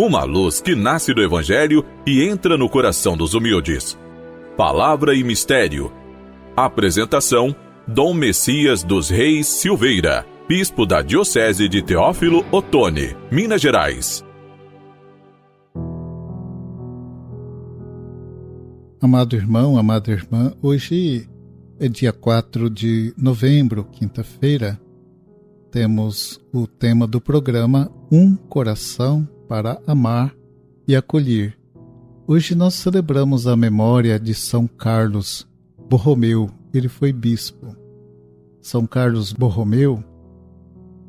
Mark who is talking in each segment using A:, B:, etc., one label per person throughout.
A: Uma luz que nasce do Evangelho e entra no coração dos humildes. Palavra e Mistério. Apresentação: Dom Messias dos Reis Silveira, Bispo da Diocese de Teófilo Otoni, Minas Gerais.
B: Amado irmão, amada irmã, hoje é dia 4 de novembro, quinta-feira. Temos o tema do programa Um Coração para Amar e Acolher. Hoje nós celebramos a memória de São Carlos Borromeu, ele foi bispo. São Carlos Borromeu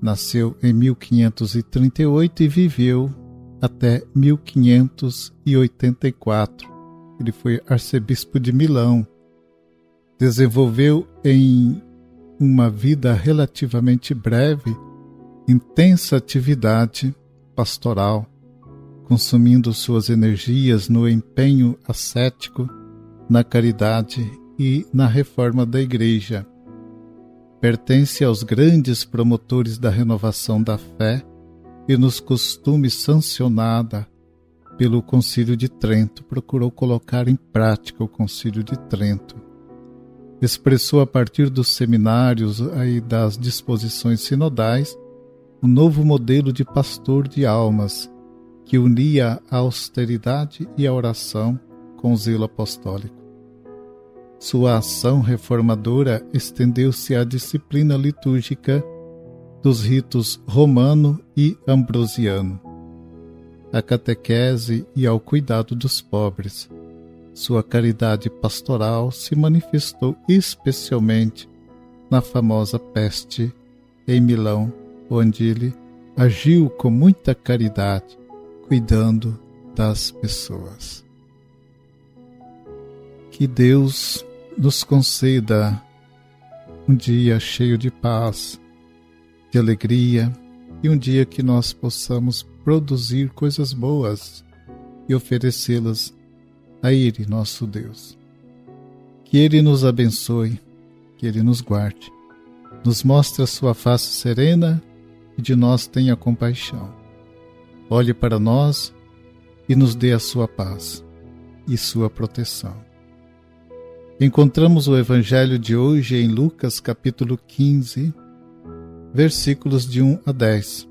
B: nasceu em 1538 e viveu até 1584. Ele foi arcebispo de Milão. Desenvolveu em uma vida relativamente breve intensa atividade pastoral, consumindo suas energias no empenho ascético, na caridade e na reforma da Igreja. Pertence aos grandes promotores da renovação da fé e nos costumes sancionada pelo Concílio de Trento, procurou colocar em prática o Concílio de Trento. Expressou a partir dos seminários e das disposições sinodais um novo modelo de pastor de almas que unia a austeridade e a oração com o zelo apostólico. Sua ação reformadora estendeu-se à disciplina litúrgica dos ritos romano e ambrosiano, à catequese e ao cuidado dos pobres. Sua caridade pastoral se manifestou especialmente na famosa peste em Milão, onde ele agiu com muita caridade, cuidando das pessoas. Que Deus nos conceda um dia cheio de paz, de alegria e um dia que nós possamos produzir coisas boas e oferecê-las a Ele, nosso Deus. Que Ele nos abençoe, que Ele nos guarde, nos mostre a sua face serena e de nós tenha compaixão. Olhe para nós e nos dê a sua paz e sua proteção. Encontramos o evangelho de hoje em Lucas capítulo 15, versículos de 1 a 10.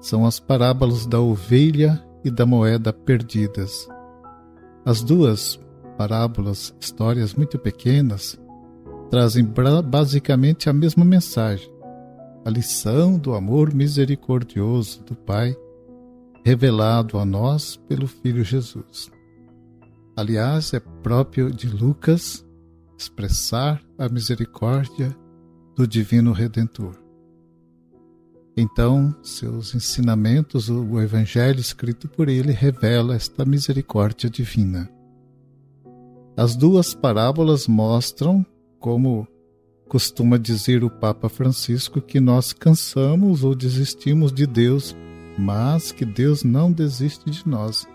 B: São as parábolas da ovelha e da moeda perdidas. As duas parábolas, histórias muito pequenas, trazem basicamente a mesma mensagem: a lição do amor misericordioso do Pai, revelado a nós pelo Filho Jesus. Aliás, é próprio de Lucas expressar a misericórdia do Divino Redentor. Então, seus ensinamentos, o Evangelho escrito por ele, revela esta misericórdia divina. As duas parábolas mostram, como costuma dizer o Papa Francisco, que nós cansamos ou desistimos de Deus, mas que Deus não desiste de nós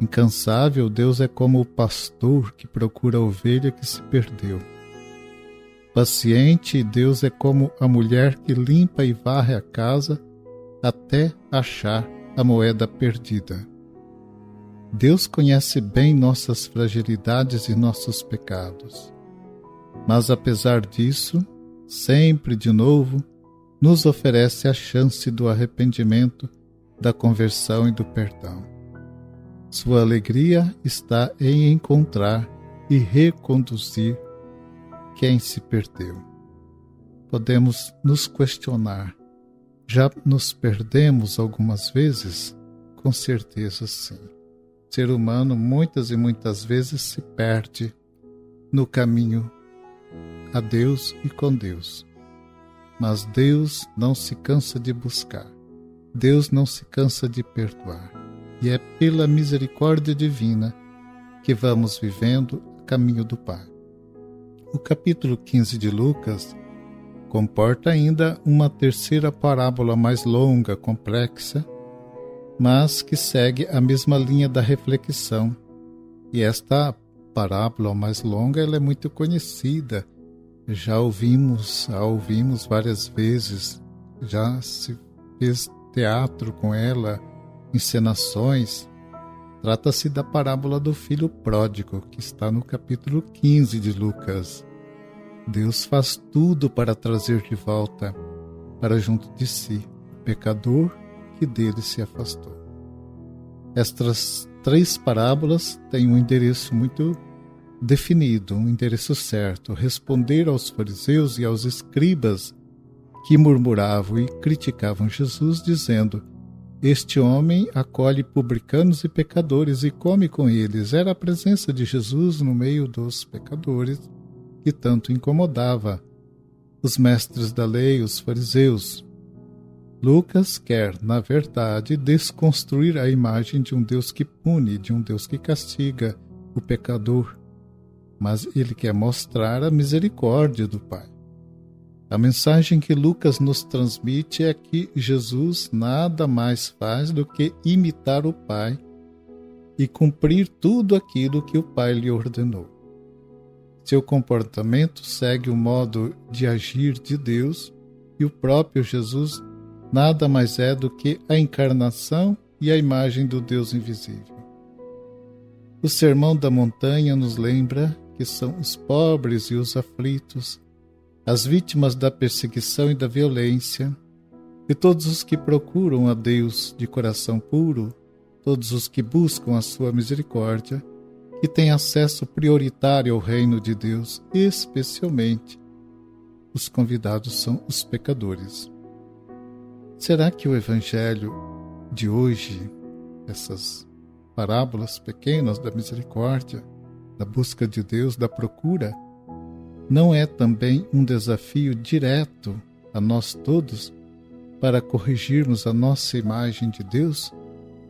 B: Incansável, Deus é como o pastor que procura a ovelha que se perdeu. Paciente, Deus é como a mulher que limpa e varre a casa até achar a moeda perdida. Deus conhece bem nossas fragilidades e nossos pecados. Mas apesar disso, sempre de novo, nos oferece a chance do arrependimento, da conversão e do perdão. Sua alegria está em encontrar e reconduzir quem se perdeu. Podemos nos questionar: já nos perdemos algumas vezes? Com certeza sim. O ser humano muitas e muitas vezes se perde no caminho a Deus e com Deus. Mas Deus não se cansa de buscar. Deus não se cansa de perdoar e é pela misericórdia divina que vamos vivendo o caminho do Pai. O capítulo 15 de Lucas comporta ainda uma terceira parábola mais longa, complexa, mas que segue a mesma linha da reflexão. E esta parábola mais longa ela é muito conhecida. Já ouvimos, a ouvimos várias vezes, já se fez teatro com ela, encenações, trata-se da parábola do filho pródigo, que está no capítulo 15 de Lucas. Deus faz tudo para trazer de volta para junto de si o pecador que dele se afastou. Estas três parábolas têm um endereço muito definido, um endereço certo: responder aos fariseus e aos escribas que murmuravam e criticavam Jesus, dizendo: Este homem acolhe publicanos e pecadores e come com eles. Era a presença de Jesus no meio dos pecadores que tanto incomodava os mestres da lei, os fariseus. Lucas quer, na verdade, desconstruir a imagem de um Deus que pune, de um Deus que castiga o pecador, mas ele quer mostrar a misericórdia do Pai. A mensagem que Lucas nos transmite é que Jesus nada mais faz do que imitar o Pai e cumprir tudo aquilo que o Pai lhe ordenou. Seu comportamento segue o modo de agir de Deus e o próprio Jesus nada mais é do que a encarnação e a imagem do Deus invisível. O Sermão da Montanha nos lembra que são os pobres e os aflitos as vítimas da perseguição e da violência, e todos os que procuram a Deus de coração puro, todos os que buscam a sua misericórdia, que têm acesso prioritário ao reino de Deus, especialmente os convidados são os pecadores. Será que o evangelho de hoje, essas parábolas pequenas da misericórdia, da busca de Deus, da procura, não é também um desafio direto a nós todos para corrigirmos a nossa imagem de Deus?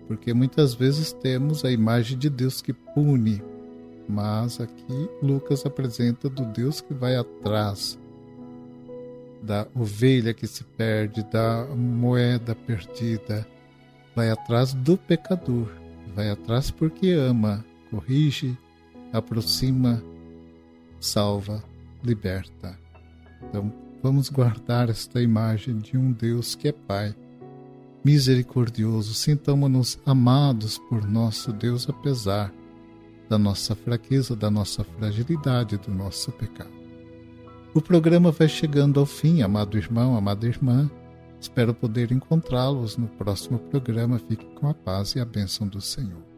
B: Porque muitas vezes temos a imagem de Deus que pune, mas aqui Lucas apresenta do Deus que vai atrás da ovelha que se perde, da moeda perdida, vai atrás do pecador, vai atrás porque ama, corrige, aproxima, salva liberta. Então, vamos guardar esta imagem de um Deus que é Pai, misericordioso. Sintamos-nos amados por nosso Deus, apesar da nossa fraqueza, da nossa fragilidade, do nosso pecado. O programa vai chegando ao fim, amado irmão, amada irmã. Espero poder encontrá-los no próximo programa. Fique com a paz e a bênção do Senhor.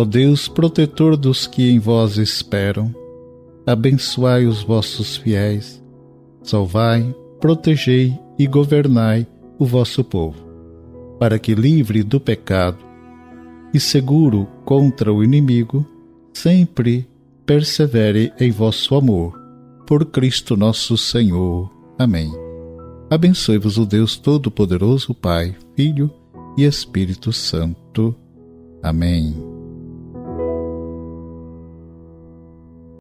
B: Ó Deus, protetor dos que em vós esperam, abençoai os vossos fiéis, salvai, protegei e governai o vosso povo, para que, livre do pecado e seguro contra o inimigo, sempre persevere em vosso amor. Por Cristo nosso Senhor. Amém. Abençoe-vos o Deus Todo-Poderoso, Pai, Filho e Espírito Santo. Amém.